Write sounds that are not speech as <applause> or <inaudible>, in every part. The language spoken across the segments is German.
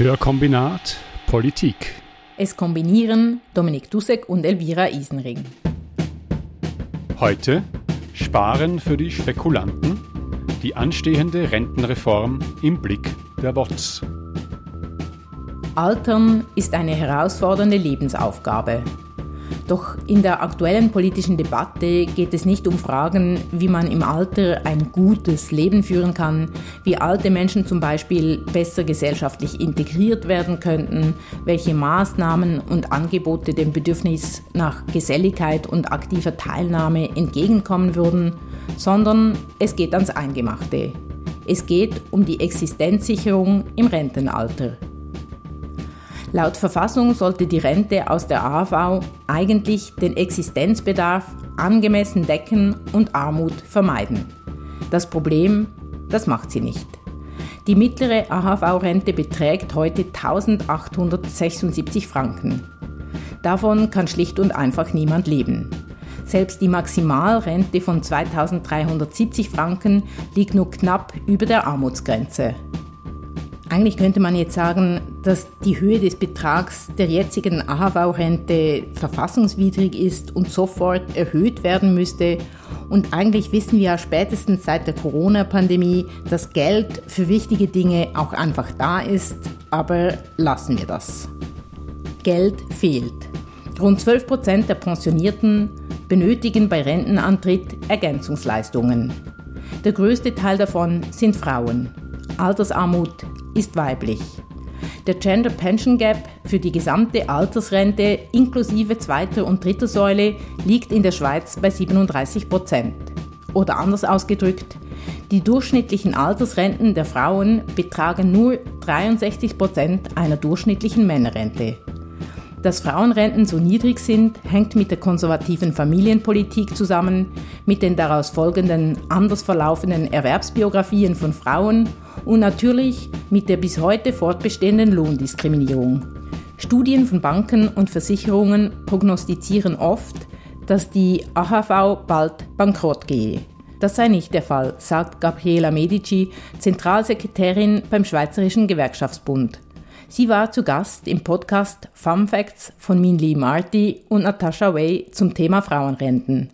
Hörkombinat Politik. Es kombinieren Dominik Dussek und Elvira Isenring. Heute Sparen für die Spekulanten, die anstehende Rentenreform im Blick der WOTS. Altern ist eine herausfordernde Lebensaufgabe. Doch in der aktuellen politischen Debatte geht es nicht um Fragen, wie man im Alter ein gutes Leben führen kann, wie alte Menschen zum Beispiel besser gesellschaftlich integriert werden könnten, welche Maßnahmen und Angebote dem Bedürfnis nach Geselligkeit und aktiver Teilnahme entgegenkommen würden, sondern es geht ans Eingemachte. Es geht um die Existenzsicherung im Rentenalter. Laut Verfassung sollte die Rente aus der AHV eigentlich den Existenzbedarf angemessen decken und Armut vermeiden. Das Problem, das macht sie nicht. Die mittlere AHV-Rente beträgt heute 1876 Franken. Davon kann schlicht und einfach niemand leben. Selbst die Maximalrente von 2370 Franken liegt nur knapp über der Armutsgrenze. Eigentlich könnte man jetzt sagen, dass die Höhe des Betrags der jetzigen AHV-Rente verfassungswidrig ist und sofort erhöht werden müsste. Und eigentlich wissen wir ja spätestens seit der Corona-Pandemie, dass Geld für wichtige Dinge auch einfach da ist, aber lassen wir das. Geld fehlt. Rund 12 Prozent der Pensionierten benötigen bei Rentenantritt Ergänzungsleistungen. Der größte Teil davon sind Frauen. Altersarmut ist weiblich. Der Gender Pension Gap für die gesamte Altersrente inklusive zweiter und dritter Säule liegt in der Schweiz bei 37 Prozent. Oder anders ausgedrückt, die durchschnittlichen Altersrenten der Frauen betragen nur 63 Prozent einer durchschnittlichen Männerrente. Dass Frauenrenten so niedrig sind, hängt mit der konservativen Familienpolitik zusammen, mit den daraus folgenden anders verlaufenden Erwerbsbiografien von Frauen und natürlich mit der bis heute fortbestehenden Lohndiskriminierung. Studien von Banken und Versicherungen prognostizieren oft, dass die AHV bald bankrott gehe. Das sei nicht der Fall, sagt Gabriela Medici, Zentralsekretärin beim Schweizerischen Gewerkschaftsbund. Sie war zu Gast im Podcast Fun Facts von Minli Marty und Natasha Way zum Thema Frauenrenten.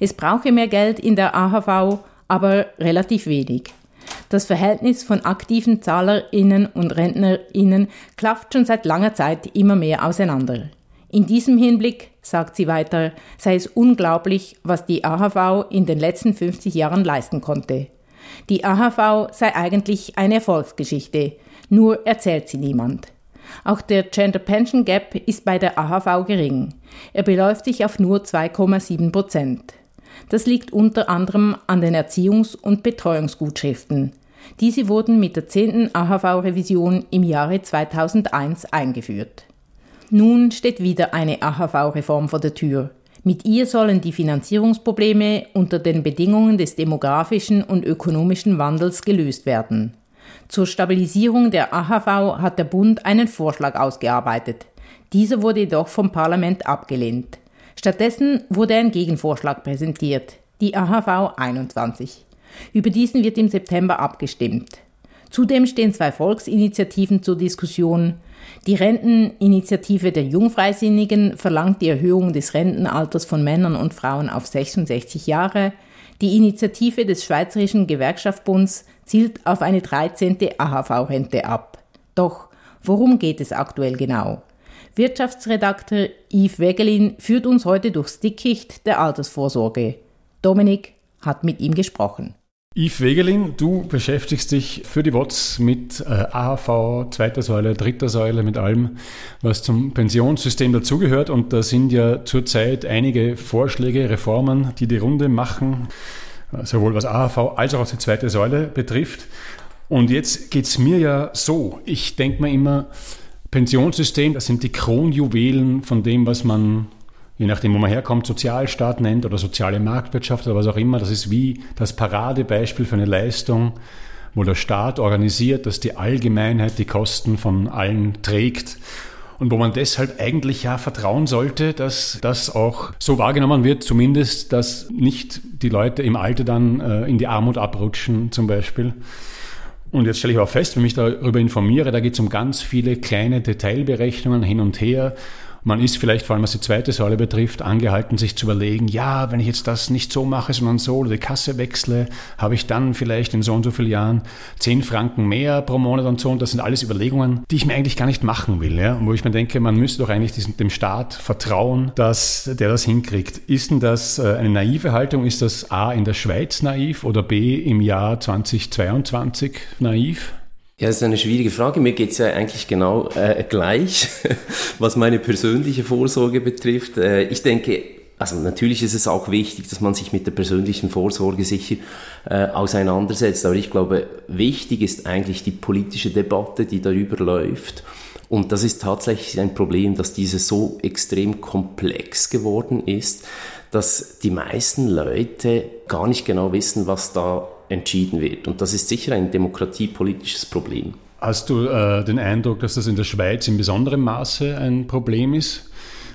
Es brauche mehr Geld in der AHV, aber relativ wenig. Das Verhältnis von aktiven Zahlerinnen und Rentnerinnen klafft schon seit langer Zeit immer mehr auseinander. In diesem Hinblick, sagt sie weiter, sei es unglaublich, was die AHV in den letzten 50 Jahren leisten konnte. Die AHV sei eigentlich eine Erfolgsgeschichte, nur erzählt sie niemand. Auch der Gender Pension Gap ist bei der AHV gering. Er beläuft sich auf nur 2,7 Prozent. Das liegt unter anderem an den Erziehungs- und Betreuungsgutschriften. Diese wurden mit der 10. AHV-Revision im Jahre 2001 eingeführt. Nun steht wieder eine AHV-Reform vor der Tür. Mit ihr sollen die Finanzierungsprobleme unter den Bedingungen des demografischen und ökonomischen Wandels gelöst werden. Zur Stabilisierung der AHV hat der Bund einen Vorschlag ausgearbeitet. Dieser wurde jedoch vom Parlament abgelehnt. Stattdessen wurde ein Gegenvorschlag präsentiert, die AHV 21. Über diesen wird im September abgestimmt. Zudem stehen zwei Volksinitiativen zur Diskussion. Die Renteninitiative der Jungfreisinnigen verlangt die Erhöhung des Rentenalters von Männern und Frauen auf 66 Jahre. Die Initiative des Schweizerischen Gewerkschaftsbunds zielt auf eine 13. AHV-Rente ab. Doch worum geht es aktuell genau? Wirtschaftsredakteur Yves Wegelin führt uns heute durchs Dickicht der Altersvorsorge. Dominik hat mit ihm gesprochen. Yves Wegelin, du beschäftigst dich für die WOTS mit äh, AHV, zweiter Säule, dritter Säule, mit allem, was zum Pensionssystem dazugehört. Und da sind ja zurzeit einige Vorschläge, Reformen, die die Runde machen, sowohl was AHV als auch was die zweite Säule betrifft. Und jetzt geht es mir ja so. Ich denke mir immer, Pensionssystem, das sind die Kronjuwelen von dem, was man, je nachdem, wo man herkommt, Sozialstaat nennt oder soziale Marktwirtschaft oder was auch immer. Das ist wie das Paradebeispiel für eine Leistung, wo der Staat organisiert, dass die Allgemeinheit die Kosten von allen trägt und wo man deshalb eigentlich ja vertrauen sollte, dass das auch so wahrgenommen wird, zumindest, dass nicht die Leute im Alter dann äh, in die Armut abrutschen zum Beispiel. Und jetzt stelle ich auch fest, wenn ich darüber informiere, da geht es um ganz viele kleine Detailberechnungen hin und her. Man ist vielleicht, vor allem was die zweite Säule betrifft, angehalten, sich zu überlegen, ja, wenn ich jetzt das nicht so mache, sondern so oder die Kasse wechsle, habe ich dann vielleicht in so und so vielen Jahren 10 Franken mehr pro Monat und so. Und das sind alles Überlegungen, die ich mir eigentlich gar nicht machen will. Ja? Wo ich mir denke, man müsste doch eigentlich diesem, dem Staat vertrauen, dass der das hinkriegt. Ist denn das äh, eine naive Haltung? Ist das A in der Schweiz naiv oder B im Jahr 2022 naiv? Ja, das ist eine schwierige Frage. Mir geht's ja eigentlich genau äh, gleich, <laughs> was meine persönliche Vorsorge betrifft. Äh, ich denke, also natürlich ist es auch wichtig, dass man sich mit der persönlichen Vorsorge sicher äh, auseinandersetzt. Aber ich glaube, wichtig ist eigentlich die politische Debatte, die darüber läuft. Und das ist tatsächlich ein Problem, dass diese so extrem komplex geworden ist, dass die meisten Leute gar nicht genau wissen, was da entschieden wird. Und das ist sicher ein demokratiepolitisches Problem. Hast du äh, den Eindruck, dass das in der Schweiz in besonderem Maße ein Problem ist?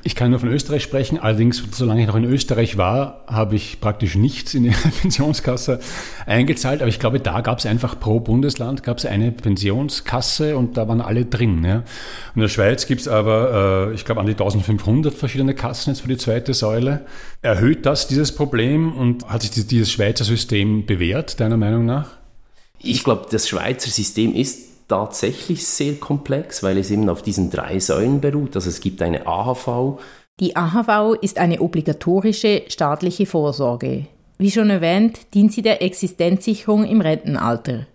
Ich kann nur von Österreich sprechen. Allerdings, solange ich noch in Österreich war, habe ich praktisch nichts in die <laughs> Pensionskasse eingezahlt. Aber ich glaube, da gab es einfach pro Bundesland gab es eine Pensionskasse und da waren alle drin. Ja. In der Schweiz gibt es aber, äh, ich glaube, an die 1500 verschiedene Kassen jetzt für die zweite Säule. Erhöht das dieses Problem und hat sich dieses Schweizer System bewährt, deiner Meinung nach? Ich glaube, das Schweizer System ist tatsächlich sehr komplex, weil es eben auf diesen drei Säulen beruht. Also es gibt eine AHV. Die AHV ist eine obligatorische staatliche Vorsorge. Wie schon erwähnt, dient sie der Existenzsicherung im Rentenalter.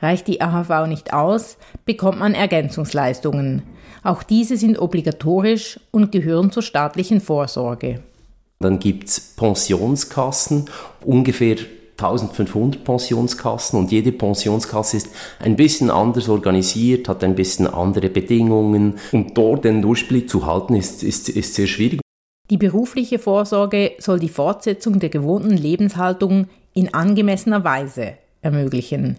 Reicht die AHV nicht aus, bekommt man Ergänzungsleistungen. Auch diese sind obligatorisch und gehören zur staatlichen Vorsorge. Dann gibt es Pensionskassen, ungefähr 1500 Pensionskassen und jede Pensionskasse ist ein bisschen anders organisiert, hat ein bisschen andere Bedingungen und dort den Durchblick zu halten ist, ist, ist sehr schwierig. Die berufliche Vorsorge soll die Fortsetzung der gewohnten Lebenshaltung in angemessener Weise ermöglichen.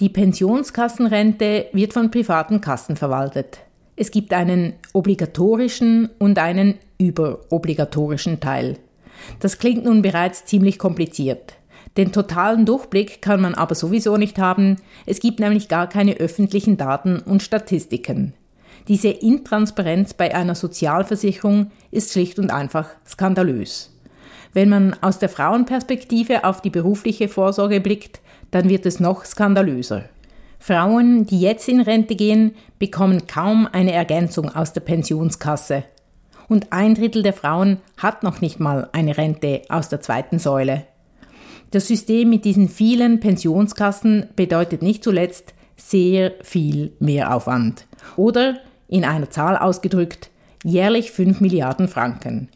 Die Pensionskassenrente wird von privaten Kassen verwaltet. Es gibt einen obligatorischen und einen überobligatorischen Teil. Das klingt nun bereits ziemlich kompliziert. Den totalen Durchblick kann man aber sowieso nicht haben, es gibt nämlich gar keine öffentlichen Daten und Statistiken. Diese Intransparenz bei einer Sozialversicherung ist schlicht und einfach skandalös. Wenn man aus der Frauenperspektive auf die berufliche Vorsorge blickt, dann wird es noch skandalöser. Frauen, die jetzt in Rente gehen, bekommen kaum eine Ergänzung aus der Pensionskasse. Und ein Drittel der Frauen hat noch nicht mal eine Rente aus der zweiten Säule. Das System mit diesen vielen Pensionskassen bedeutet nicht zuletzt sehr viel Mehraufwand. Oder, in einer Zahl ausgedrückt, jährlich 5 Milliarden Franken.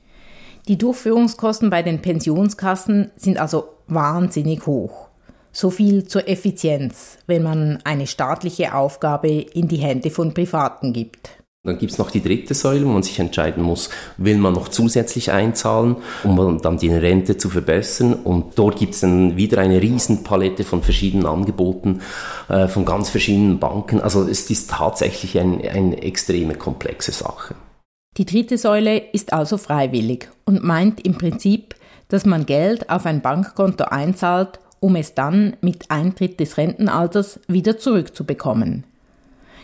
Die Durchführungskosten bei den Pensionskassen sind also wahnsinnig hoch. So viel zur Effizienz, wenn man eine staatliche Aufgabe in die Hände von Privaten gibt. Dann gibt's noch die dritte Säule, wo man sich entscheiden muss, will man noch zusätzlich einzahlen, um dann die Rente zu verbessern. Und dort gibt's dann wieder eine Riesenpalette von verschiedenen Angeboten äh, von ganz verschiedenen Banken. Also es ist tatsächlich ein, eine extreme komplexe Sache. Die dritte Säule ist also freiwillig und meint im Prinzip, dass man Geld auf ein Bankkonto einzahlt, um es dann mit Eintritt des Rentenalters wieder zurückzubekommen.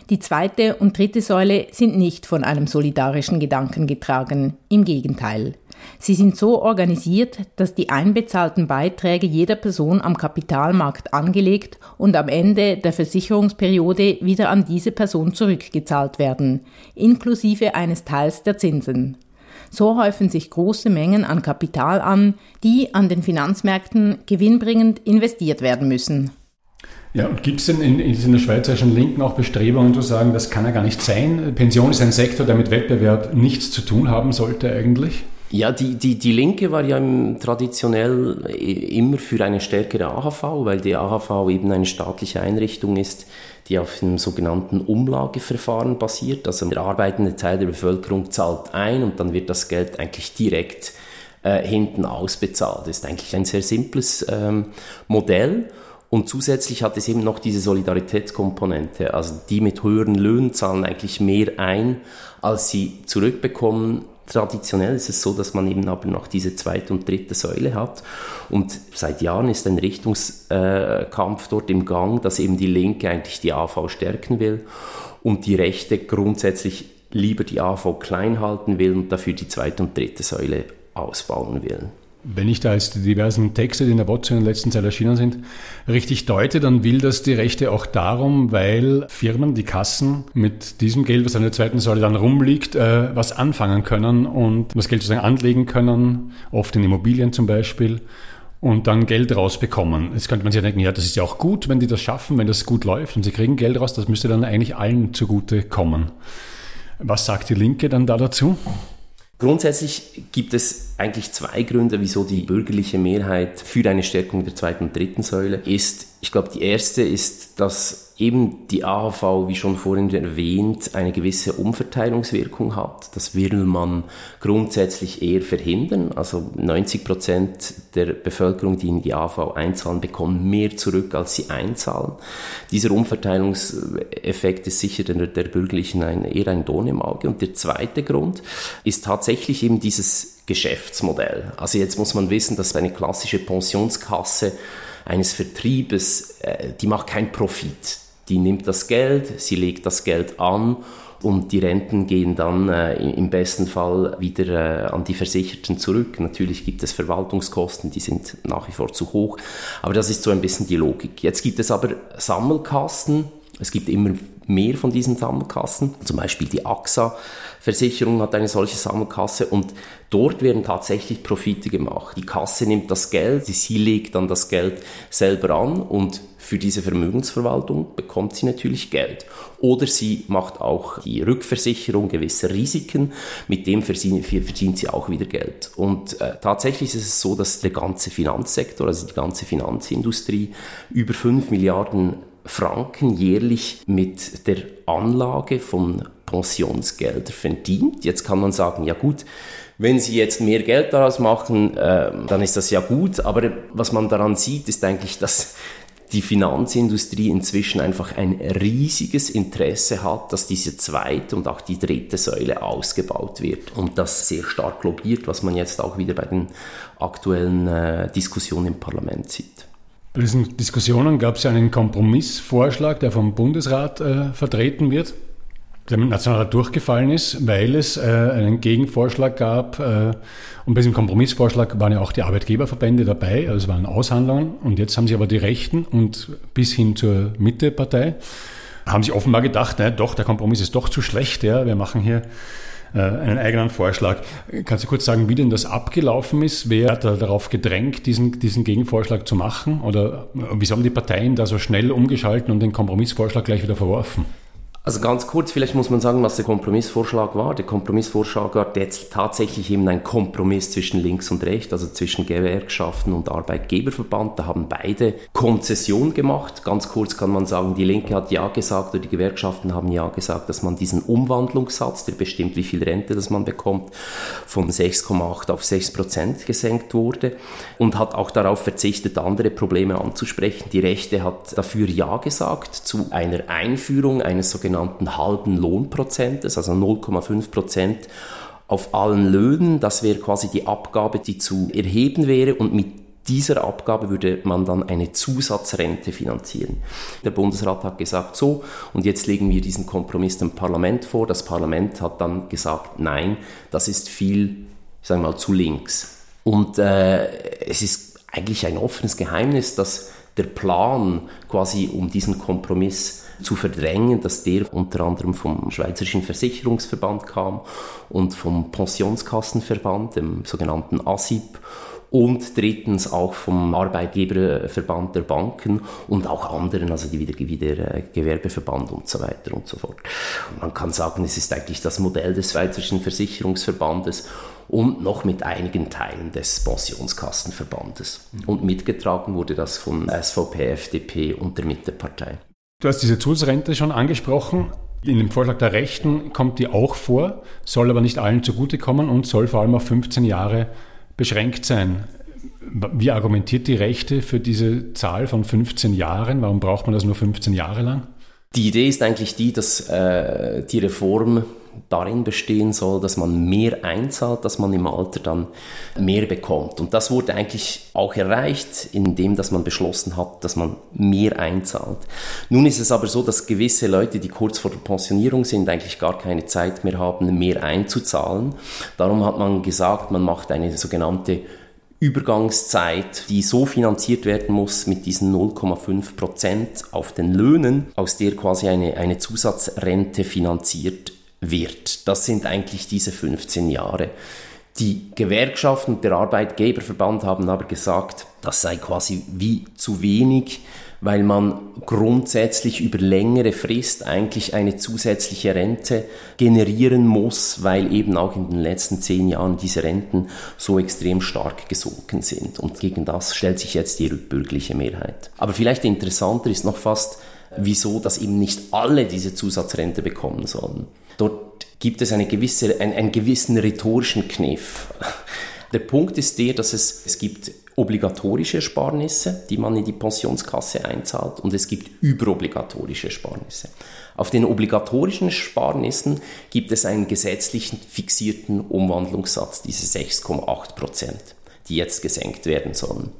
Die zweite und dritte Säule sind nicht von einem solidarischen Gedanken getragen, im Gegenteil. Sie sind so organisiert, dass die einbezahlten Beiträge jeder Person am Kapitalmarkt angelegt und am Ende der Versicherungsperiode wieder an diese Person zurückgezahlt werden, inklusive eines Teils der Zinsen. So häufen sich große Mengen an Kapital an, die an den Finanzmärkten gewinnbringend investiert werden müssen. Ja, und gibt es denn in, in der schweizerischen Linken auch Bestrebungen zu sagen, das kann ja gar nicht sein? Pension ist ein Sektor, der mit Wettbewerb nichts zu tun haben sollte eigentlich? Ja, die, die, die Linke war ja traditionell immer für eine stärkere AHV, weil die AHV eben eine staatliche Einrichtung ist, die auf dem sogenannten Umlageverfahren basiert. Also der arbeitende Teil der Bevölkerung zahlt ein und dann wird das Geld eigentlich direkt äh, hinten ausbezahlt. Das ist eigentlich ein sehr simples ähm, Modell. Und zusätzlich hat es eben noch diese Solidaritätskomponente. Also die mit höheren Löhnen zahlen eigentlich mehr ein, als sie zurückbekommen Traditionell ist es so, dass man eben aber noch diese zweite und dritte Säule hat. Und seit Jahren ist ein Richtungskampf dort im Gang, dass eben die Linke eigentlich die AV stärken will und die Rechte grundsätzlich lieber die AV klein halten will und dafür die zweite und dritte Säule ausbauen will. Wenn ich da jetzt die diversen Texte, die in der WhatsApp in der letzten Zeit erschienen sind, richtig deute, dann will das die Rechte auch darum, weil Firmen, die Kassen mit diesem Geld, was an der zweiten Säule dann rumliegt, äh, was anfangen können und das Geld sozusagen anlegen können, oft in Immobilien zum Beispiel, und dann Geld rausbekommen. Jetzt könnte man sich denken, ja, das ist ja auch gut, wenn die das schaffen, wenn das gut läuft und sie kriegen Geld raus, das müsste dann eigentlich allen zugute kommen. Was sagt die Linke dann da dazu? Grundsätzlich gibt es eigentlich zwei Gründe, wieso die bürgerliche Mehrheit für eine Stärkung der zweiten und dritten Säule ist. Ich glaube, die erste ist, dass eben die AHV, wie schon vorhin erwähnt, eine gewisse Umverteilungswirkung hat. Das will man grundsätzlich eher verhindern. Also 90 Prozent der Bevölkerung, die in die AHV einzahlen, bekommen mehr zurück, als sie einzahlen. Dieser Umverteilungseffekt ist sicher der, der Bürgerlichen ein, eher ein Dorn im Auge. Und der zweite Grund ist tatsächlich eben dieses Geschäftsmodell. Also jetzt muss man wissen, dass eine klassische Pensionskasse eines Vertriebes, äh, die macht keinen Profit die nimmt das Geld, sie legt das Geld an und die Renten gehen dann äh, im besten Fall wieder äh, an die Versicherten zurück. Natürlich gibt es Verwaltungskosten, die sind nach wie vor zu hoch, aber das ist so ein bisschen die Logik. Jetzt gibt es aber Sammelkassen, es gibt immer mehr von diesen Sammelkassen, zum Beispiel die AXA Versicherung hat eine solche Sammelkasse und dort werden tatsächlich Profite gemacht. Die Kasse nimmt das Geld, sie legt dann das Geld selber an und für diese Vermögensverwaltung bekommt sie natürlich Geld. Oder sie macht auch die Rückversicherung gewisser Risiken, mit dem verdient, verdient sie auch wieder Geld. Und äh, tatsächlich ist es so, dass der ganze Finanzsektor, also die ganze Finanzindustrie, über 5 Milliarden Franken jährlich mit der Anlage von Pensionsgelder verdient. Jetzt kann man sagen, ja gut, wenn Sie jetzt mehr Geld daraus machen, äh, dann ist das ja gut. Aber was man daran sieht, ist eigentlich, dass die Finanzindustrie inzwischen einfach ein riesiges Interesse hat, dass diese zweite und auch die dritte Säule ausgebaut wird und das sehr stark lobbyiert, was man jetzt auch wieder bei den aktuellen äh, Diskussionen im Parlament sieht. Bei diesen Diskussionen gab es ja einen Kompromissvorschlag, der vom Bundesrat äh, vertreten wird der mit Nationalrat durchgefallen ist, weil es äh, einen Gegenvorschlag gab. Äh, und bei diesem Kompromissvorschlag waren ja auch die Arbeitgeberverbände dabei, also es waren Aushandlungen. Und jetzt haben sie aber die Rechten und bis hin zur Mittepartei haben sie offenbar gedacht, naja, doch, der Kompromiss ist doch zu schlecht, ja, wir machen hier einen eigenen Vorschlag. Kannst du kurz sagen, wie denn das abgelaufen ist? Wer hat da darauf gedrängt, diesen, diesen Gegenvorschlag zu machen? Oder wieso haben die Parteien da so schnell umgeschalten und den Kompromissvorschlag gleich wieder verworfen? Also ganz kurz, vielleicht muss man sagen, was der Kompromissvorschlag war. Der Kompromissvorschlag war jetzt tatsächlich eben ein Kompromiss zwischen links und rechts, also zwischen Gewerkschaften und Arbeitgeberverband. Da haben beide Konzession gemacht. Ganz kurz kann man sagen, die Linke hat ja gesagt oder die Gewerkschaften haben ja gesagt, dass man diesen Umwandlungssatz, der bestimmt, wie viel Rente das man bekommt, von 6,8 auf 6 Prozent gesenkt wurde und hat auch darauf verzichtet, andere Probleme anzusprechen. Die Rechte hat dafür ja gesagt zu einer Einführung eines sogenannten sogenannten halben Lohnprozentes, also 0,5 Prozent auf allen Löhnen. Das wäre quasi die Abgabe, die zu erheben wäre und mit dieser Abgabe würde man dann eine Zusatzrente finanzieren. Der Bundesrat hat gesagt so und jetzt legen wir diesen Kompromiss dem Parlament vor. Das Parlament hat dann gesagt, nein, das ist viel, sagen wir mal, zu links. Und äh, es ist eigentlich ein offenes Geheimnis, dass der Plan quasi um diesen Kompromiss zu verdrängen, dass der unter anderem vom Schweizerischen Versicherungsverband kam und vom Pensionskassenverband, dem sogenannten ASIP und drittens auch vom Arbeitgeberverband der Banken und auch anderen, also die wieder, wieder äh, Gewerbeverband und so weiter und so fort. Man kann sagen, es ist eigentlich das Modell des Schweizerischen Versicherungsverbandes und noch mit einigen Teilen des Pensionskassenverbandes. Und mitgetragen wurde das von SVP, FDP und der Mittepartei. Du hast diese Zusatzrente schon angesprochen. In dem Vorschlag der Rechten kommt die auch vor, soll aber nicht allen zugutekommen und soll vor allem auf 15 Jahre beschränkt sein. Wie argumentiert die Rechte für diese Zahl von 15 Jahren? Warum braucht man das nur 15 Jahre lang? Die Idee ist eigentlich die, dass äh, die Reform darin bestehen soll, dass man mehr einzahlt, dass man im Alter dann mehr bekommt. Und das wurde eigentlich auch erreicht, indem dass man beschlossen hat, dass man mehr einzahlt. Nun ist es aber so, dass gewisse Leute, die kurz vor der Pensionierung sind, eigentlich gar keine Zeit mehr haben, mehr einzuzahlen. Darum hat man gesagt, man macht eine sogenannte Übergangszeit, die so finanziert werden muss mit diesen 0,5 Prozent auf den Löhnen, aus der quasi eine, eine Zusatzrente finanziert wird. Das sind eigentlich diese 15 Jahre. Die Gewerkschaften und der Arbeitgeberverband haben aber gesagt, das sei quasi wie zu wenig weil man grundsätzlich über längere Frist eigentlich eine zusätzliche Rente generieren muss, weil eben auch in den letzten zehn Jahren diese Renten so extrem stark gesunken sind. Und gegen das stellt sich jetzt die rückbürgerliche Mehrheit. Aber vielleicht interessanter ist noch fast, wieso dass eben nicht alle diese Zusatzrente bekommen sollen. Dort gibt es eine gewisse, einen, einen gewissen rhetorischen Kniff. Der Punkt ist der, dass es, es gibt obligatorische Ersparnisse, die man in die Pensionskasse einzahlt, und es gibt überobligatorische Ersparnisse. Auf den obligatorischen Ersparnissen gibt es einen gesetzlichen fixierten Umwandlungssatz, diese 6,8 Prozent, die jetzt gesenkt werden sollen.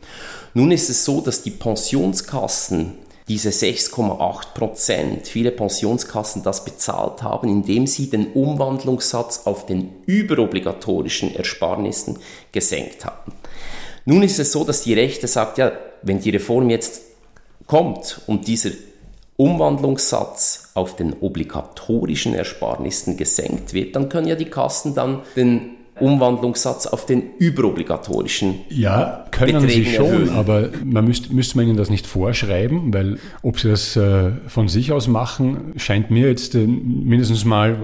Nun ist es so, dass die Pensionskassen diese 6,8 Prozent, viele Pensionskassen das bezahlt haben, indem sie den Umwandlungssatz auf den überobligatorischen Ersparnissen gesenkt haben. Nun ist es so, dass die Rechte sagt, ja, wenn die Reform jetzt kommt und dieser Umwandlungssatz auf den obligatorischen Ersparnissen gesenkt wird, dann können ja die Kassen dann den Umwandlungssatz auf den überobligatorischen Ja, können Beträgen sie schon, erhöhen. aber man müsste, müsste man ihnen das nicht vorschreiben, weil ob sie das äh, von sich aus machen, scheint mir jetzt äh, mindestens mal,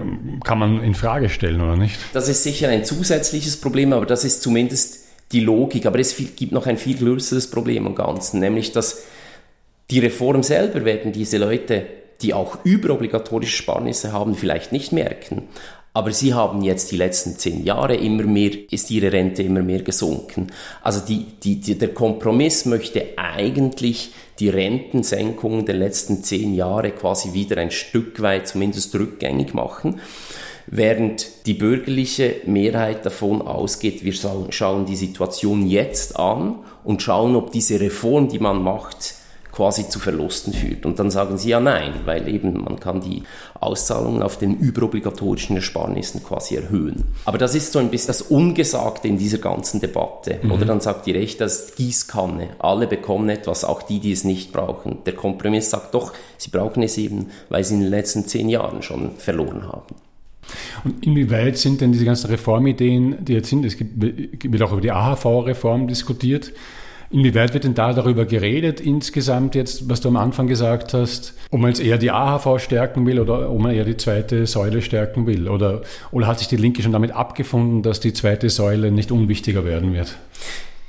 kann man in Frage stellen, oder nicht? Das ist sicher ein zusätzliches Problem, aber das ist zumindest die Logik. Aber es gibt noch ein viel größeres Problem am Ganzen, nämlich dass die Reform selber werden diese Leute, die auch überobligatorische Sparnisse haben, vielleicht nicht merken. Aber sie haben jetzt die letzten zehn Jahre immer mehr, ist ihre Rente immer mehr gesunken. Also die, die, die, der Kompromiss möchte eigentlich die Rentensenkungen der letzten zehn Jahre quasi wieder ein Stück weit zumindest rückgängig machen während die bürgerliche Mehrheit davon ausgeht, wir schauen die Situation jetzt an und schauen, ob diese Reform, die man macht, quasi zu Verlusten führt. Und dann sagen sie ja nein, weil eben man kann die Auszahlungen auf den überobligatorischen Ersparnissen quasi erhöhen. Aber das ist so ein bisschen das Ungesagte in dieser ganzen Debatte. Mhm. Oder dann sagt die Rechte, das Gießkanne. Alle bekommen etwas, auch die, die es nicht brauchen. Der Kompromiss sagt doch, sie brauchen es eben, weil sie in den letzten zehn Jahren schon verloren haben. Und inwieweit sind denn diese ganzen Reformideen, die jetzt sind, es gibt, wird auch über die AHV-Reform diskutiert, Inwieweit wird denn da darüber geredet insgesamt jetzt, was du am Anfang gesagt hast, ob man jetzt eher die AHV stärken will oder ob man eher die zweite Säule stärken will? Oder, oder hat sich die Linke schon damit abgefunden, dass die zweite Säule nicht unwichtiger werden wird?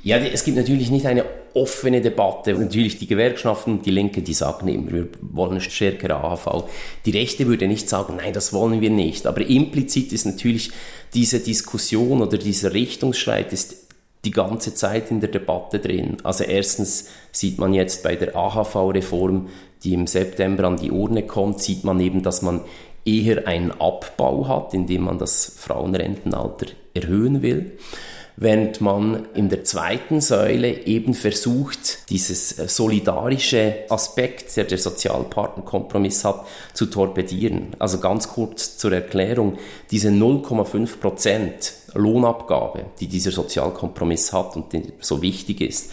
Ja, es gibt natürlich nicht eine offene Debatte. Natürlich die Gewerkschaften die Linke, die sagen immer, wir wollen eine stärkere AHV. Die Rechte würde nicht sagen, nein, das wollen wir nicht. Aber implizit ist natürlich diese Diskussion oder dieser Richtungsstreit ist die ganze Zeit in der Debatte drin. Also erstens sieht man jetzt bei der AHV-Reform, die im September an die Urne kommt, sieht man eben, dass man eher einen Abbau hat, indem man das Frauenrentenalter erhöhen will während man in der zweiten Säule eben versucht, dieses äh, solidarische Aspekt, der der Sozialpartnerkompromiss hat, zu torpedieren. Also ganz kurz zur Erklärung, diese 0,5 Prozent Lohnabgabe, die dieser Sozialkompromiss hat und die so wichtig ist,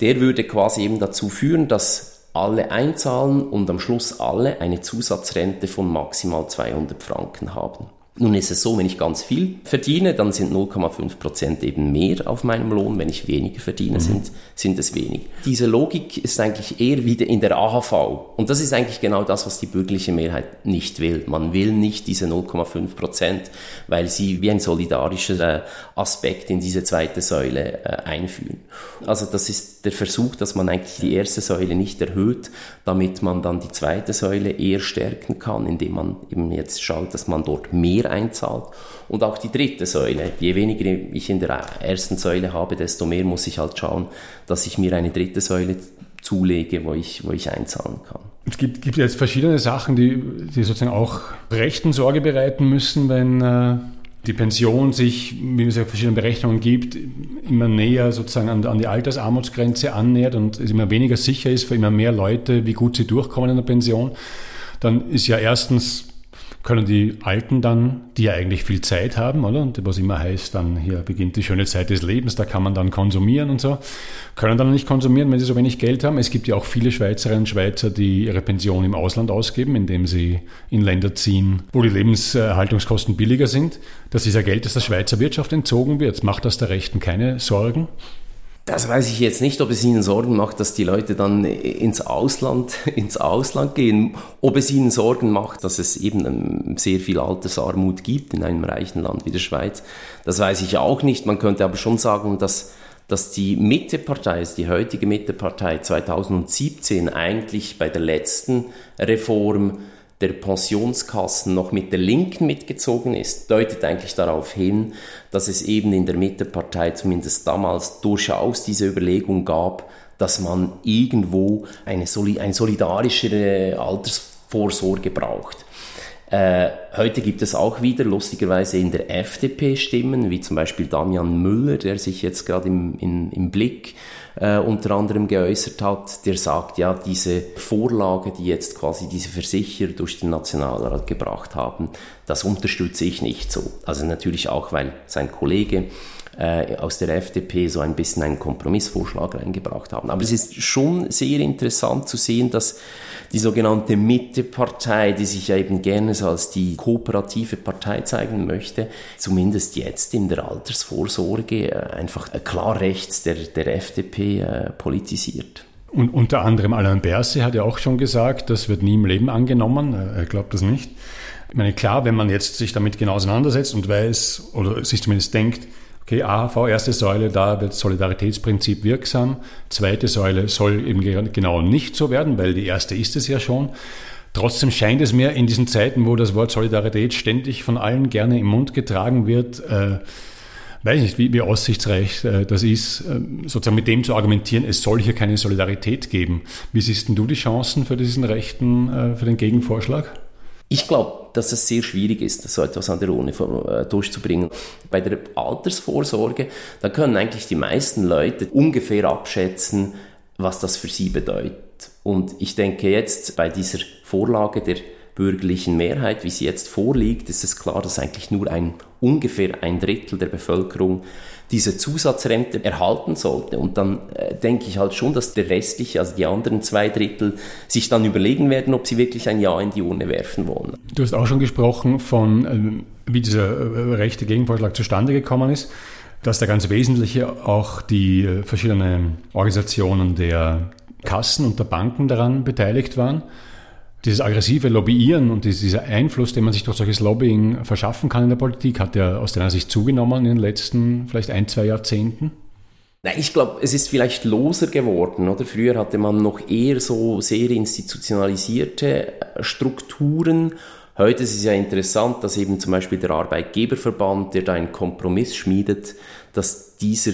der würde quasi eben dazu führen, dass alle einzahlen und am Schluss alle eine Zusatzrente von maximal 200 Franken haben. Nun ist es so, wenn ich ganz viel verdiene, dann sind 0,5 Prozent eben mehr auf meinem Lohn. Wenn ich weniger verdiene, mhm. sind, sind es wenig. Diese Logik ist eigentlich eher wieder in der AHV. Und das ist eigentlich genau das, was die bürgerliche Mehrheit nicht will. Man will nicht diese 0,5 Prozent, weil sie wie ein solidarischer äh, Aspekt in diese zweite Säule äh, einführen. Also das ist der Versuch, dass man eigentlich die erste Säule nicht erhöht, damit man dann die zweite Säule eher stärken kann, indem man eben jetzt schaut, dass man dort mehr einzahlt. Und auch die dritte Säule. Je weniger ich in der ersten Säule habe, desto mehr muss ich halt schauen, dass ich mir eine dritte Säule zulege, wo ich, wo ich einzahlen kann. Es gibt, gibt jetzt verschiedene Sachen, die, die sozusagen auch Rechten Sorge bereiten müssen, wenn äh, die Pension sich, wie es ja verschiedene Berechnungen gibt, immer näher sozusagen an, an, die Altersarmutsgrenze annähert und es immer weniger sicher ist für immer mehr Leute, wie gut sie durchkommen in der Pension, dann ist ja erstens können die Alten dann, die ja eigentlich viel Zeit haben, oder? Und was immer heißt, dann hier beginnt die schöne Zeit des Lebens, da kann man dann konsumieren und so, können dann nicht konsumieren, wenn sie so wenig Geld haben. Es gibt ja auch viele Schweizerinnen und Schweizer, die ihre Pension im Ausland ausgeben, indem sie in Länder ziehen, wo die Lebenserhaltungskosten billiger sind. Das ist ja Geld, das der Schweizer Wirtschaft entzogen wird. Macht das der Rechten keine Sorgen? Das weiß ich jetzt nicht, ob es Ihnen Sorgen macht, dass die Leute dann ins Ausland, <laughs> ins Ausland gehen. Ob es Ihnen Sorgen macht, dass es eben ähm, sehr viel Altersarmut gibt in einem reichen Land wie der Schweiz. Das weiß ich auch nicht. Man könnte aber schon sagen, dass, dass die Mittepartei, also die heutige Mittepartei 2017 eigentlich bei der letzten Reform der Pensionskassen noch mit der Linken mitgezogen ist, deutet eigentlich darauf hin, dass es eben in der Mittepartei zumindest damals durchaus diese Überlegung gab, dass man irgendwo eine, Soli eine solidarischere Altersvorsorge braucht. Äh, heute gibt es auch wieder lustigerweise in der FDP Stimmen, wie zum Beispiel Damian Müller, der sich jetzt gerade im, im Blick äh, unter anderem geäußert hat, der sagt, ja, diese Vorlage, die jetzt quasi diese Versicherer durch den Nationalrat gebracht haben, das unterstütze ich nicht so. Also natürlich auch, weil sein Kollege äh, aus der FDP so ein bisschen einen Kompromissvorschlag reingebracht haben. Aber es ist schon sehr interessant zu sehen, dass die sogenannte Mittepartei, die sich ja eben gerne so als die kooperative Partei zeigen möchte, zumindest jetzt in der Altersvorsorge äh, einfach klar rechts der, der FDP äh, politisiert. Und unter anderem Alain Berset hat ja auch schon gesagt, das wird nie im Leben angenommen. Er glaubt das nicht. Ich meine, klar, wenn man jetzt sich damit genau auseinandersetzt und weiß oder sich zumindest denkt, Okay, AHV, erste Säule, da wird Solidaritätsprinzip wirksam. Zweite Säule soll eben genau nicht so werden, weil die erste ist es ja schon. Trotzdem scheint es mir in diesen Zeiten, wo das Wort Solidarität ständig von allen gerne im Mund getragen wird, äh, weiß nicht, wie, wie aussichtsreich äh, das ist, äh, sozusagen mit dem zu argumentieren, es soll hier keine Solidarität geben. Wie siehst denn du die Chancen für diesen Rechten, äh, für den Gegenvorschlag? Ich glaube, dass es sehr schwierig ist, so etwas an der Uni äh, durchzubringen. Bei der Altersvorsorge, da können eigentlich die meisten Leute ungefähr abschätzen, was das für sie bedeutet. Und ich denke jetzt bei dieser Vorlage der bürgerlichen Mehrheit, wie sie jetzt vorliegt, ist es klar, dass eigentlich nur ein ungefähr ein Drittel der Bevölkerung diese Zusatzrente erhalten sollte. Und dann äh, denke ich halt schon, dass der restliche, also die anderen zwei Drittel, sich dann überlegen werden, ob sie wirklich ein Ja in die Urne werfen wollen. Du hast auch schon gesprochen von, äh, wie dieser äh, rechte Gegenvorschlag zustande gekommen ist dass der ganz wesentliche auch die äh, verschiedenen Organisationen der Kassen und der Banken daran beteiligt waren dieses aggressive Lobbyieren und dieser Einfluss, den man sich durch solches Lobbying verschaffen kann in der Politik, hat ja aus deiner Sicht zugenommen in den letzten vielleicht ein, zwei Jahrzehnten? Na, ich glaube, es ist vielleicht loser geworden, oder? Früher hatte man noch eher so sehr institutionalisierte Strukturen. Heute ist es ja interessant, dass eben zum Beispiel der Arbeitgeberverband, der da einen Kompromiss schmiedet, dass dieser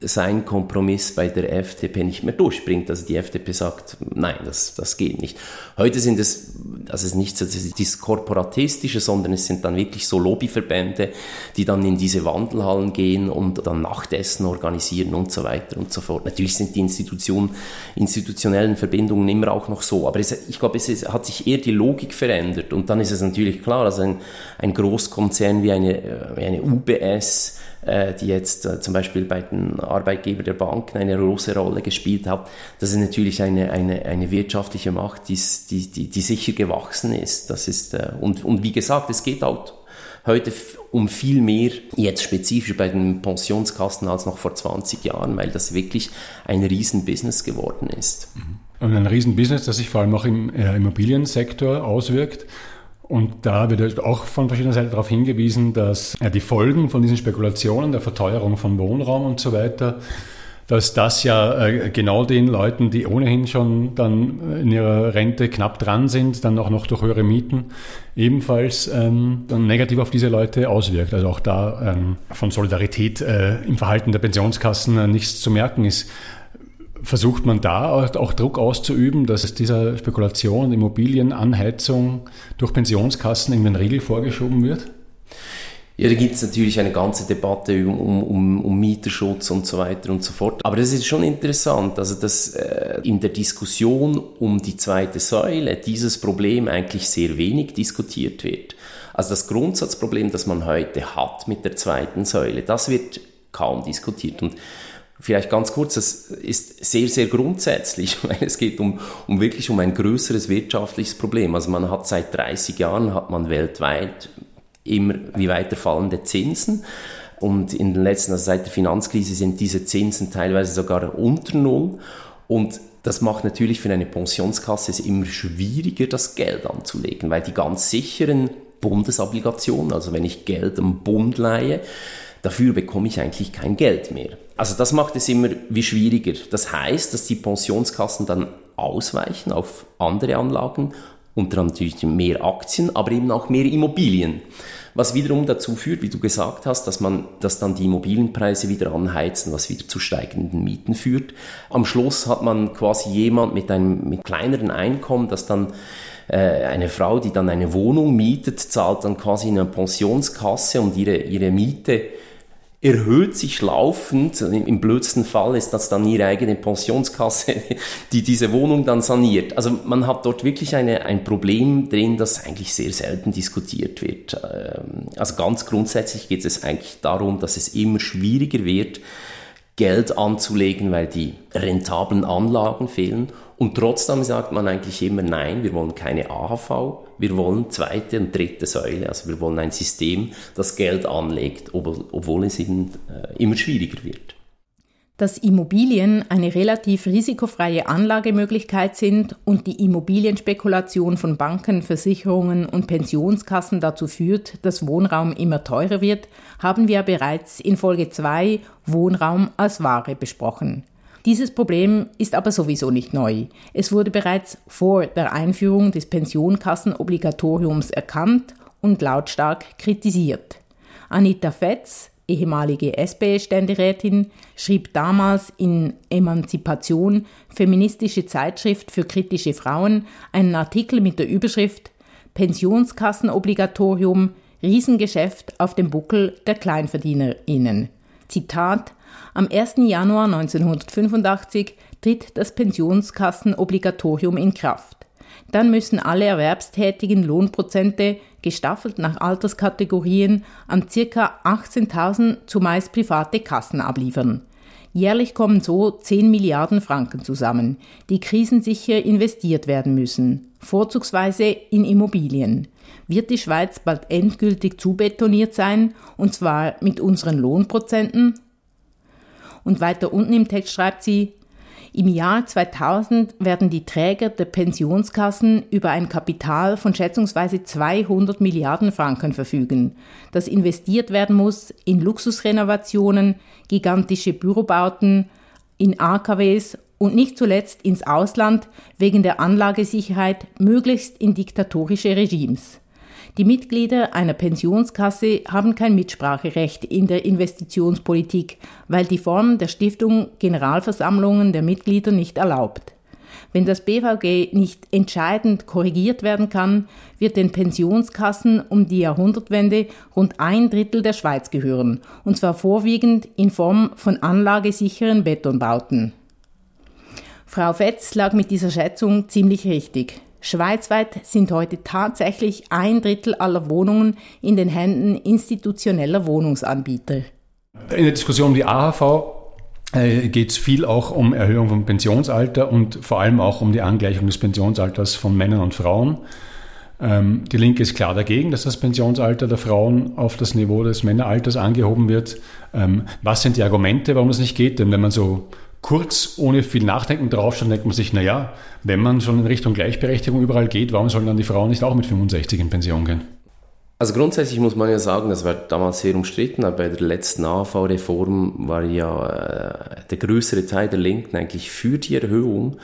sein Kompromiss bei der FDP nicht mehr durchbringt. Also die FDP sagt, nein, das, das geht nicht. Heute sind es, also es ist nicht so das Korporatistische, sondern es sind dann wirklich so Lobbyverbände, die dann in diese Wandelhallen gehen und dann Nachtessen organisieren und so weiter und so fort. Natürlich sind die Institutionen, institutionellen Verbindungen immer auch noch so, aber es, ich glaube, es ist, hat sich eher die Logik verändert und dann ist es natürlich klar, also ein, ein Großkonzern wie eine, wie eine UBS, die jetzt äh, zum Beispiel bei den Arbeitgebern der Banken eine große Rolle gespielt hat, das ist natürlich eine, eine, eine wirtschaftliche Macht, die, die, die sicher gewachsen ist. Das ist äh, und, und wie gesagt, es geht auch heute um viel mehr, jetzt spezifisch bei den Pensionskassen als noch vor 20 Jahren, weil das wirklich ein Riesenbusiness geworden ist. Und ein Riesenbusiness, das sich vor allem auch im Immobiliensektor auswirkt. Und da wird auch von verschiedener Seite darauf hingewiesen, dass ja, die Folgen von diesen Spekulationen, der Verteuerung von Wohnraum und so weiter, dass das ja äh, genau den Leuten, die ohnehin schon dann in ihrer Rente knapp dran sind, dann auch noch durch höhere Mieten ebenfalls ähm, dann negativ auf diese Leute auswirkt. Also auch da ähm, von Solidarität äh, im Verhalten der Pensionskassen äh, nichts zu merken ist. Versucht man da auch Druck auszuüben, dass es dieser Spekulation, Immobilienanheizung durch Pensionskassen in den Riegel vorgeschoben wird? Ja, da gibt es natürlich eine ganze Debatte um, um, um Mieterschutz und so weiter und so fort. Aber das ist schon interessant, also dass äh, in der Diskussion um die zweite Säule dieses Problem eigentlich sehr wenig diskutiert wird. Also das Grundsatzproblem, das man heute hat mit der zweiten Säule, das wird kaum diskutiert. Und Vielleicht ganz kurz, das ist sehr, sehr grundsätzlich, <laughs> weil es geht um, um wirklich um ein größeres wirtschaftliches Problem. Also man hat seit 30 Jahren, hat man weltweit immer wie weiter fallende Zinsen. Und in den letzten, also seit der Finanzkrise sind diese Zinsen teilweise sogar unter Null. Und das macht natürlich für eine Pensionskasse es immer schwieriger, das Geld anzulegen, weil die ganz sicheren Bundesobligationen, also wenn ich Geld am Bund leihe, dafür bekomme ich eigentlich kein Geld mehr. Also das macht es immer wie schwieriger. Das heißt, dass die Pensionskassen dann ausweichen auf andere Anlagen, unter anderem natürlich mehr Aktien, aber eben auch mehr Immobilien. Was wiederum dazu führt, wie du gesagt hast, dass man, dass dann die Immobilienpreise wieder anheizen, was wieder zu steigenden Mieten führt. Am Schluss hat man quasi jemand mit einem mit kleineren Einkommen, das dann äh, eine Frau, die dann eine Wohnung mietet, zahlt dann quasi in eine Pensionskasse und ihre, ihre Miete erhöht sich laufend. Im blödsten Fall ist das dann ihre eigene Pensionskasse, <laughs> die diese Wohnung dann saniert. Also man hat dort wirklich eine, ein Problem drin, das eigentlich sehr selten diskutiert wird. Ähm, also ganz grundsätzlich geht es eigentlich darum, dass es immer schwieriger wird, Geld anzulegen, weil die rentablen Anlagen fehlen. Und trotzdem sagt man eigentlich immer, nein, wir wollen keine AHV, wir wollen zweite und dritte Säule. Also wir wollen ein System, das Geld anlegt, obwohl es eben äh, immer schwieriger wird. Dass Immobilien eine relativ risikofreie Anlagemöglichkeit sind und die Immobilienspekulation von Banken, Versicherungen und Pensionskassen dazu führt, dass Wohnraum immer teurer wird, haben wir bereits in Folge 2 Wohnraum als Ware besprochen. Dieses Problem ist aber sowieso nicht neu. Es wurde bereits vor der Einführung des Pensionskassenobligatoriums erkannt und lautstark kritisiert. Anita Fetz, ehemalige SP-Ständerätin, schrieb damals in Emanzipation, feministische Zeitschrift für kritische Frauen, einen Artikel mit der Überschrift Pensionskassenobligatorium Riesengeschäft auf dem Buckel der KleinverdienerInnen. Zitat Am 1. Januar 1985 tritt das Pensionskassenobligatorium in Kraft. Dann müssen alle erwerbstätigen Lohnprozente gestaffelt nach Alterskategorien an ca. 18.000 zumeist private Kassen abliefern. Jährlich kommen so 10 Milliarden Franken zusammen, die krisensicher investiert werden müssen, vorzugsweise in Immobilien. Wird die Schweiz bald endgültig zubetoniert sein, und zwar mit unseren Lohnprozenten? Und weiter unten im Text schreibt sie, im Jahr 2000 werden die Träger der Pensionskassen über ein Kapital von schätzungsweise 200 Milliarden Franken verfügen, das investiert werden muss in Luxusrenovationen, gigantische Bürobauten, in AKWs und nicht zuletzt ins Ausland wegen der Anlagesicherheit möglichst in diktatorische Regimes. Die Mitglieder einer Pensionskasse haben kein Mitspracherecht in der Investitionspolitik, weil die Form der Stiftung Generalversammlungen der Mitglieder nicht erlaubt. Wenn das BVG nicht entscheidend korrigiert werden kann, wird den Pensionskassen um die Jahrhundertwende rund ein Drittel der Schweiz gehören, und zwar vorwiegend in Form von anlagesicheren Betonbauten. Frau Fetz lag mit dieser Schätzung ziemlich richtig. Schweizweit sind heute tatsächlich ein Drittel aller Wohnungen in den Händen institutioneller Wohnungsanbieter. In der Diskussion um die AHV äh, geht es viel auch um Erhöhung vom Pensionsalter und vor allem auch um die Angleichung des Pensionsalters von Männern und Frauen. Ähm, die Linke ist klar dagegen, dass das Pensionsalter der Frauen auf das Niveau des Männeralters angehoben wird. Ähm, was sind die Argumente, warum das nicht geht? Denn wenn man so kurz, ohne viel Nachdenken draufschaut, denkt man sich, naja, wenn man schon in Richtung Gleichberechtigung überall geht, warum sollen dann die Frauen nicht auch mit 65 in Pension gehen? Also grundsätzlich muss man ja sagen, das war damals sehr umstritten, aber bei der letzten AV-Reform war ja äh, der größere Teil der Linken eigentlich für die Erhöhung,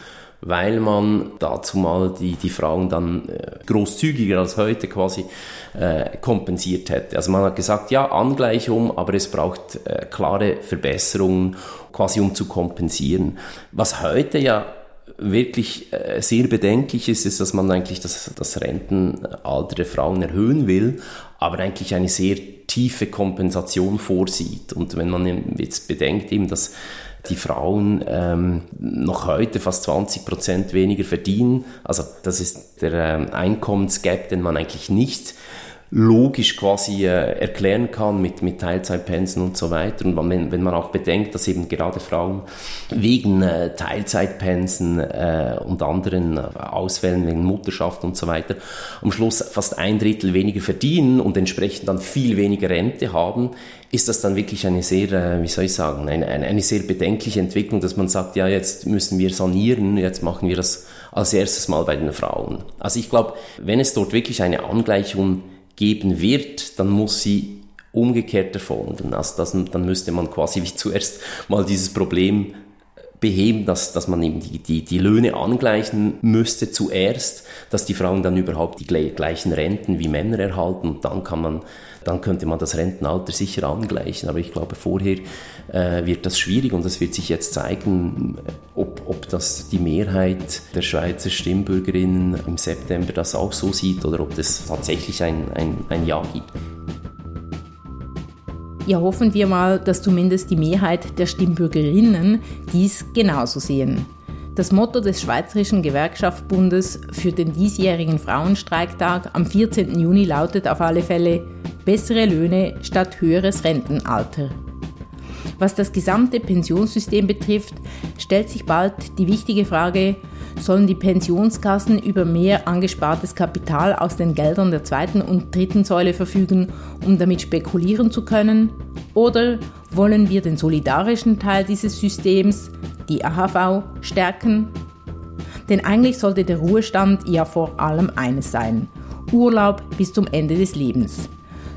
weil man dazu mal die, die Frauen dann äh, großzügiger als heute quasi äh, kompensiert hätte. Also man hat gesagt, ja, Angleichung, aber es braucht äh, klare Verbesserungen, quasi um zu kompensieren. Was heute ja wirklich äh, sehr bedenklich ist, ist, dass man eigentlich das, das Rentenalter der Frauen erhöhen will, aber eigentlich eine sehr tiefe Kompensation vorsieht. Und wenn man jetzt bedenkt eben, dass die Frauen ähm, noch heute fast 20 Prozent weniger verdienen, also das ist der ähm, Einkommensgap, den man eigentlich nicht logisch quasi äh, erklären kann mit, mit Teilzeitpensen und so weiter. Und wenn, wenn man auch bedenkt, dass eben gerade Frauen wegen äh, Teilzeitpensen äh, und anderen äh, Ausfällen wegen Mutterschaft und so weiter am Schluss fast ein Drittel weniger verdienen und entsprechend dann viel weniger Rente haben, ist das dann wirklich eine sehr, äh, wie soll ich sagen, eine, eine, eine sehr bedenkliche Entwicklung, dass man sagt, ja, jetzt müssen wir sanieren, jetzt machen wir das als erstes Mal bei den Frauen. Also ich glaube, wenn es dort wirklich eine Angleichung geben wird, dann muss sie umgekehrt erfolgen. Also das, dann müsste man quasi wie zuerst mal dieses Problem beheben, dass, dass man eben die, die, die Löhne angleichen müsste zuerst, dass die Frauen dann überhaupt die gleichen Renten wie Männer erhalten und dann kann man, dann könnte man das Rentenalter sicher angleichen. Aber ich glaube, vorher äh, wird das schwierig und es wird sich jetzt zeigen, ob, ob das die Mehrheit der Schweizer Stimmbürgerinnen im September das auch so sieht oder ob es tatsächlich ein, ein, ein Ja gibt. Ja, hoffen wir mal, dass zumindest die Mehrheit der Stimmbürgerinnen dies genauso sehen. Das Motto des Schweizerischen Gewerkschaftsbundes für den diesjährigen Frauenstreiktag am 14. Juni lautet auf alle Fälle bessere Löhne statt höheres Rentenalter. Was das gesamte Pensionssystem betrifft, stellt sich bald die wichtige Frage, sollen die Pensionskassen über mehr angespartes Kapital aus den Geldern der zweiten und dritten Säule verfügen, um damit spekulieren zu können? Oder wollen wir den solidarischen Teil dieses Systems, die AHV, stärken? Denn eigentlich sollte der Ruhestand ja vor allem eines sein. Urlaub bis zum Ende des Lebens.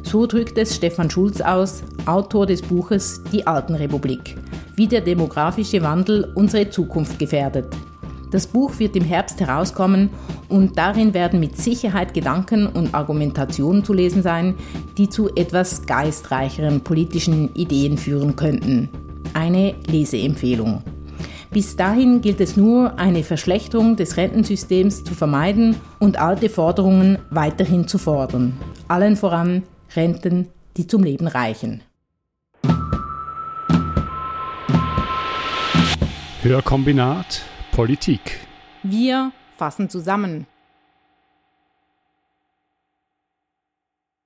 So drückt es Stefan Schulz aus, Autor des Buches Die Altenrepublik, wie der demografische Wandel unsere Zukunft gefährdet. Das Buch wird im Herbst herauskommen und darin werden mit Sicherheit Gedanken und Argumentationen zu lesen sein, die zu etwas geistreicheren politischen Ideen führen könnten. Eine Leseempfehlung. Bis dahin gilt es nur, eine Verschlechterung des Rentensystems zu vermeiden und alte Forderungen weiterhin zu fordern. Allen voran Renten, die zum Leben reichen. Hörkombinat Politik. Wir fassen zusammen.